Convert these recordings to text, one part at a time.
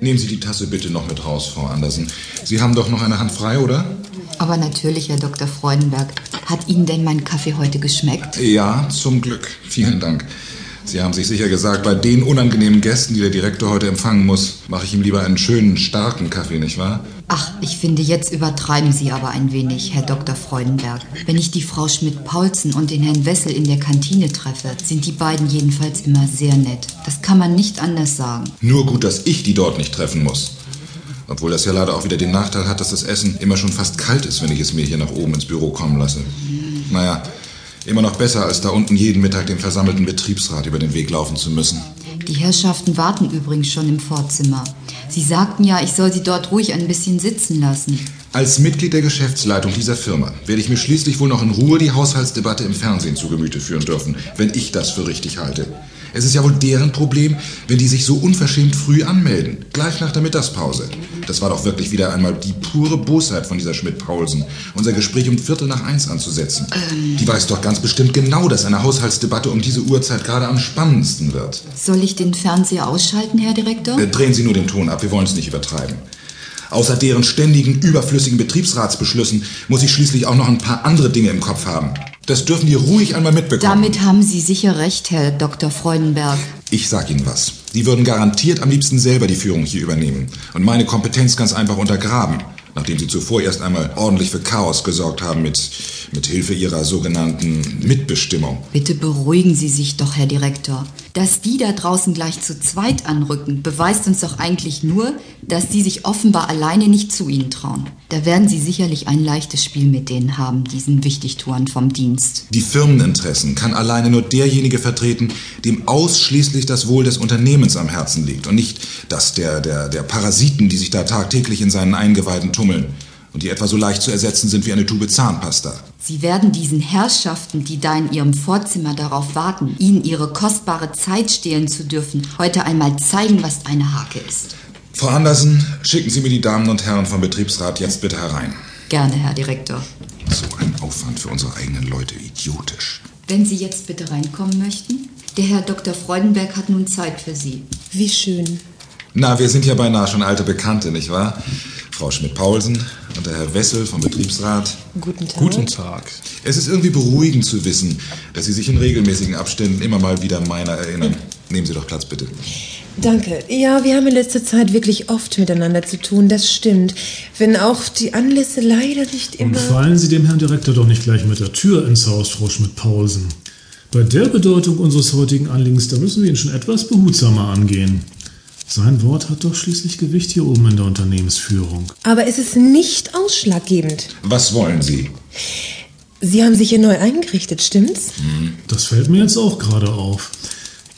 Nehmen Sie die Tasse bitte noch mit raus, Frau Andersen. Sie haben doch noch eine Hand frei, oder? Aber natürlich, Herr Dr. Freudenberg. Hat Ihnen denn mein Kaffee heute geschmeckt? Ja, zum Glück. Vielen Dank. Sie haben sich sicher gesagt, bei den unangenehmen Gästen, die der Direktor heute empfangen muss, mache ich ihm lieber einen schönen, starken Kaffee, nicht wahr? Ach, ich finde, jetzt übertreiben Sie aber ein wenig, Herr Dr. Freudenberg. Wenn ich die Frau Schmidt-Paulsen und den Herrn Wessel in der Kantine treffe, sind die beiden jedenfalls immer sehr nett. Das kann man nicht anders sagen. Nur gut, dass ich die dort nicht treffen muss. Obwohl das ja leider auch wieder den Nachteil hat, dass das Essen immer schon fast kalt ist, wenn ich es mir hier nach oben ins Büro kommen lasse. Naja, immer noch besser, als da unten jeden Mittag dem versammelten Betriebsrat über den Weg laufen zu müssen. Die Herrschaften warten übrigens schon im Vorzimmer. Sie sagten ja, ich soll sie dort ruhig ein bisschen sitzen lassen. Als Mitglied der Geschäftsleitung dieser Firma werde ich mir schließlich wohl noch in Ruhe die Haushaltsdebatte im Fernsehen zu Gemüte führen dürfen, wenn ich das für richtig halte. Es ist ja wohl deren Problem, wenn die sich so unverschämt früh anmelden, gleich nach der Mittagspause. Das war doch wirklich wieder einmal die pure Bosheit von dieser Schmidt-Paulsen, unser Gespräch um Viertel nach eins anzusetzen. Die weiß doch ganz bestimmt genau, dass eine Haushaltsdebatte um diese Uhrzeit gerade am spannendsten wird. Soll ich den Fernseher ausschalten, Herr Direktor? Äh, drehen Sie nur den Ton ab, wir wollen es nicht übertreiben. Außer deren ständigen, überflüssigen Betriebsratsbeschlüssen muss ich schließlich auch noch ein paar andere Dinge im Kopf haben. Das dürfen die ruhig einmal mitbekommen. Damit haben Sie sicher recht, Herr Dr. Freudenberg. Ich sag Ihnen was. Die würden garantiert am liebsten selber die Führung hier übernehmen und meine Kompetenz ganz einfach untergraben, nachdem sie zuvor erst einmal ordentlich für Chaos gesorgt haben mit, mit Hilfe ihrer sogenannten Mitbestimmung. Bitte beruhigen Sie sich doch, Herr Direktor. Dass die da draußen gleich zu zweit anrücken, beweist uns doch eigentlich nur, dass die sich offenbar alleine nicht zu Ihnen trauen. Da werden Sie sicherlich ein leichtes Spiel mit denen haben, diesen Wichtigtuern vom Dienst. Die Firmeninteressen kann alleine nur derjenige vertreten, dem ausschließlich das Wohl des Unternehmens am Herzen liegt und nicht das der, der, der Parasiten, die sich da tagtäglich in seinen Eingeweiden tummeln und die etwa so leicht zu ersetzen sind wie eine Tube Zahnpasta. Sie werden diesen Herrschaften, die da in ihrem Vorzimmer darauf warten, ihnen ihre kostbare Zeit stehlen zu dürfen, heute einmal zeigen, was eine Hake ist. Frau Andersen, schicken Sie mir die Damen und Herren vom Betriebsrat jetzt bitte herein. Gerne, Herr Direktor. So ein Aufwand für unsere eigenen Leute, idiotisch. Wenn Sie jetzt bitte reinkommen möchten. Der Herr Dr. Freudenberg hat nun Zeit für Sie. Wie schön. Na, wir sind ja beinahe schon alte Bekannte, nicht wahr? Frau Schmidt-Paulsen und der Herr Wessel vom Betriebsrat. Guten Tag. Guten Tag. Es ist irgendwie beruhigend zu wissen, dass Sie sich in regelmäßigen Abständen immer mal wieder meiner erinnern. Nehmen Sie doch Platz, bitte. Danke. Ja, wir haben in letzter Zeit wirklich oft miteinander zu tun, das stimmt. Wenn auch die Anlässe leider nicht Und immer. fallen Sie dem Herrn Direktor doch nicht gleich mit der Tür ins Haus, Frau Schmidt-Paulsen. Bei der Bedeutung unseres heutigen Anliegens, da müssen wir ihn schon etwas behutsamer angehen. Sein Wort hat doch schließlich Gewicht hier oben in der Unternehmensführung. Aber es ist nicht ausschlaggebend. Was wollen Sie? Sie haben sich hier neu eingerichtet, stimmt's? Das fällt mir jetzt auch gerade auf.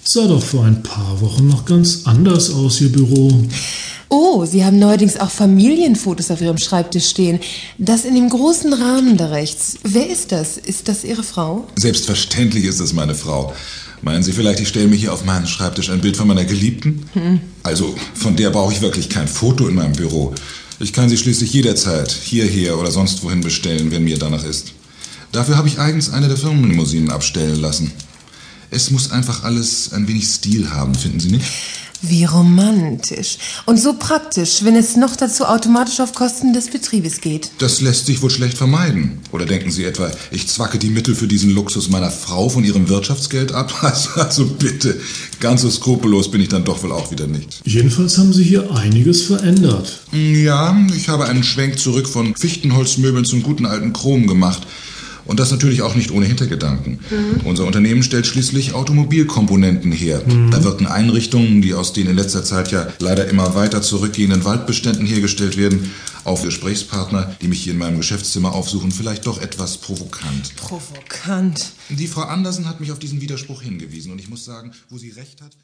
Sah doch vor ein paar Wochen noch ganz anders aus, Ihr Büro. Oh, Sie haben neuerdings auch Familienfotos auf Ihrem Schreibtisch stehen. Das in dem großen Rahmen da rechts. Wer ist das? Ist das Ihre Frau? Selbstverständlich ist es meine Frau. Meinen Sie vielleicht, ich stelle mir hier auf meinen Schreibtisch ein Bild von meiner Geliebten? Also, von der brauche ich wirklich kein Foto in meinem Büro. Ich kann sie schließlich jederzeit hierher oder sonst wohin bestellen, wenn mir danach ist. Dafür habe ich eigens eine der Firmenlimousinen abstellen lassen. Es muss einfach alles ein wenig Stil haben, finden Sie nicht? Wie romantisch. Und so praktisch, wenn es noch dazu automatisch auf Kosten des Betriebes geht. Das lässt sich wohl schlecht vermeiden. Oder denken Sie etwa, ich zwacke die Mittel für diesen Luxus meiner Frau von ihrem Wirtschaftsgeld ab? Also, also bitte, ganz so skrupellos bin ich dann doch wohl auch wieder nicht. Jedenfalls haben Sie hier einiges verändert. Ja, ich habe einen Schwenk zurück von Fichtenholzmöbeln zum guten alten Chrom gemacht. Und das natürlich auch nicht ohne Hintergedanken. Unser Unternehmen stellt schließlich Automobilkomponenten her. Da wirken Einrichtungen, die aus den in letzter Zeit ja leider immer weiter zurückgehenden Waldbeständen hergestellt werden, auf Gesprächspartner, die mich hier in meinem Geschäftszimmer aufsuchen, vielleicht doch etwas provokant. Provokant. Die Frau Andersen hat mich auf diesen Widerspruch hingewiesen und ich muss sagen, wo sie recht hat.